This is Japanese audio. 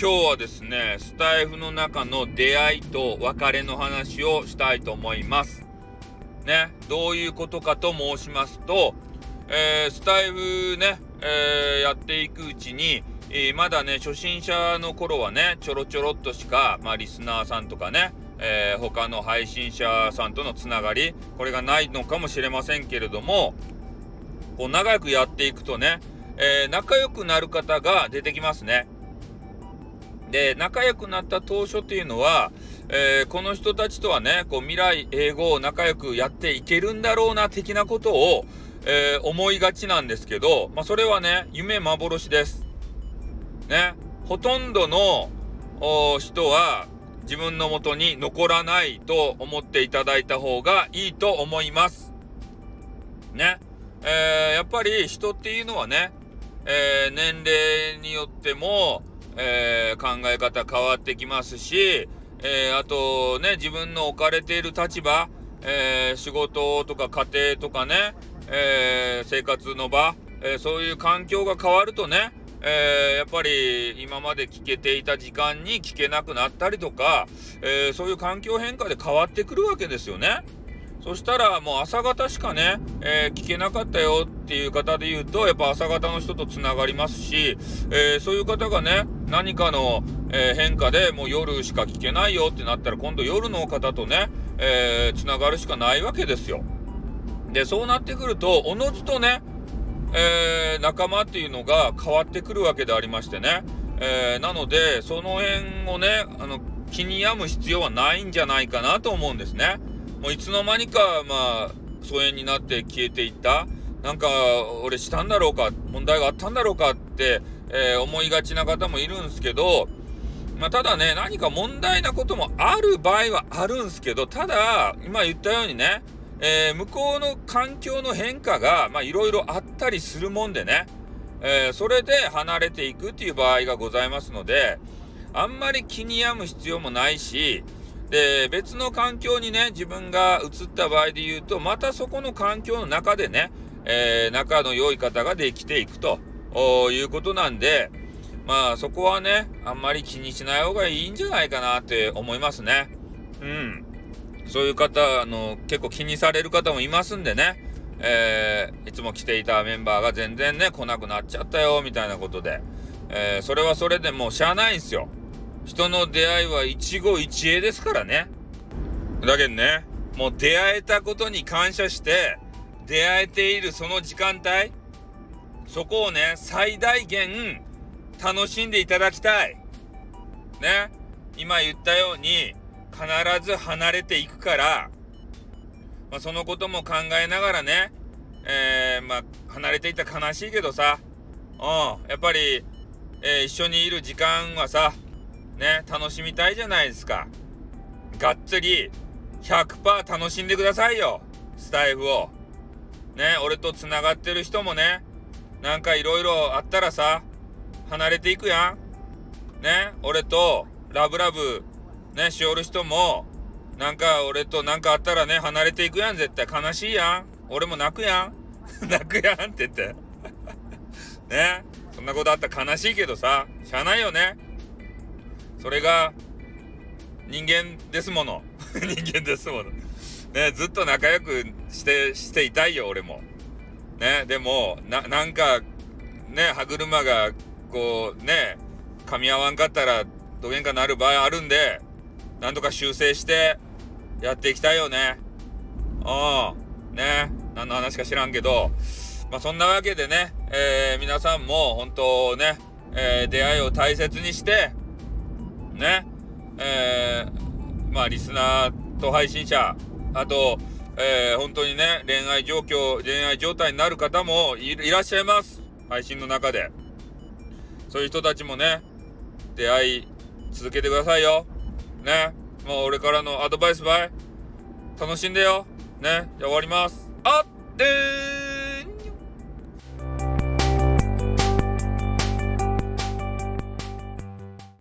今日はですね、スタイフの中の出会いと別れの話をしたいと思います。ね、どういうことかと申しますと、えー、スタイフね、えー、やっていくうちに、えー、まだね、初心者の頃はね、ちょろちょろっとしか、まあ、リスナーさんとかね、え他の配信者さんとのつながり、これがないのかもしれませんけれども、こう長くやっていくとね、え仲良くなる方が出てきますね。で、仲良くなった当初っていうのは、えー、この人たちとはね、こう未来英語を仲良くやっていけるんだろうな、的なことを、えー、思いがちなんですけど、まあ、それはね、夢幻です。ね、ほとんどの人は自分のもとに残らないと思っていただいた方がいいと思います。ね、えー、やっぱり人っていうのはね、え年齢によっても、えー、考え方変わってきますし、えー、あとね、自分の置かれている立場、えー、仕事とか家庭とかね、え生活の場、えそういう環境が変わるとね、えやっぱり今まで聞けていた時間に聞けなくなったりとか、えそういう環境変化で変わってくるわけですよね。そしたらもう朝方しかね、えー、聞けなかったよっていう方で言うと、やっぱ朝方の人とつながりますし、えー、そういう方がね、何かの、えー、変化でもう夜しか聞けないよってなったら、今度夜の方とね、えつながるしかないわけですよ。で、そうなってくると、おのずとね、え仲間っていうのが変わってくるわけでありましてね。えなので、その辺をね、あの、気に病む必要はないんじゃないかなと思うんですね。もういつの間にか、まあ、疎遠になって消えていった。なんか、俺したんだろうか、問題があったんだろうかって、えー、思いがちな方もいるんですけど、まあ、ただね、何か問題なこともある場合はあるんですけど、ただ、今言ったようにね、えー、向こうの環境の変化が、まあ、いろいろあったりするもんでね、えー、それで離れていくっていう場合がございますので、あんまり気に病む必要もないし、で、別の環境にね、自分が移った場合で言うと、またそこの環境の中でね、えー、仲の良い方ができていくということなんで、まあそこはね、あんまり気にしない方がいいんじゃないかなって思いますね。うん。そういう方、あの、結構気にされる方もいますんでね、えー、いつも来ていたメンバーが全然ね、来なくなっちゃったよ、みたいなことで、えー、それはそれでもうしゃあないんすよ。人の出会いは一期一会ですからね。だけどね、もう出会えたことに感謝して、出会えているその時間帯、そこをね、最大限楽しんでいただきたい。ね。今言ったように、必ず離れていくから、まあ、そのことも考えながらね、えー、まあ、離れていったら悲しいけどさ、うん、やっぱり、えー、一緒にいる時間はさ、ね、楽しみたいじゃないですか。がっつり100%楽しんでくださいよ。スタイフを。ね、俺と繋がってる人もね、なんかいろいろあったらさ、離れていくやん。ね、俺とラブラブ、ね、しおる人も、なんか俺となんかあったらね、離れていくやん、絶対。悲しいやん。俺も泣くやん。泣くやんって言って。ね、そんなことあったら悲しいけどさ、しゃあないよね。それが人間ですもの。人間ですもの。ねずっと仲良くしてしていたいよ俺も。ねでもななんかね歯車がこうね噛み合わんかったらどげんかなる場合あるんでなんとか修正してやっていきたいよね。うんね何の話か知らんけど。まあそんなわけでね、えー、皆さんも本当ね、えー、出会いを大切にしてね、えー、まあ、リスナーと配信者、あと、えー、本当にね、恋愛状況、恋愛状態になる方もいらっしゃいます。配信の中で。そういう人たちもね、出会い続けてくださいよ。ね。もう俺からのアドバイスバイ。楽しんでよ。ね。じゃあ終わります。あってー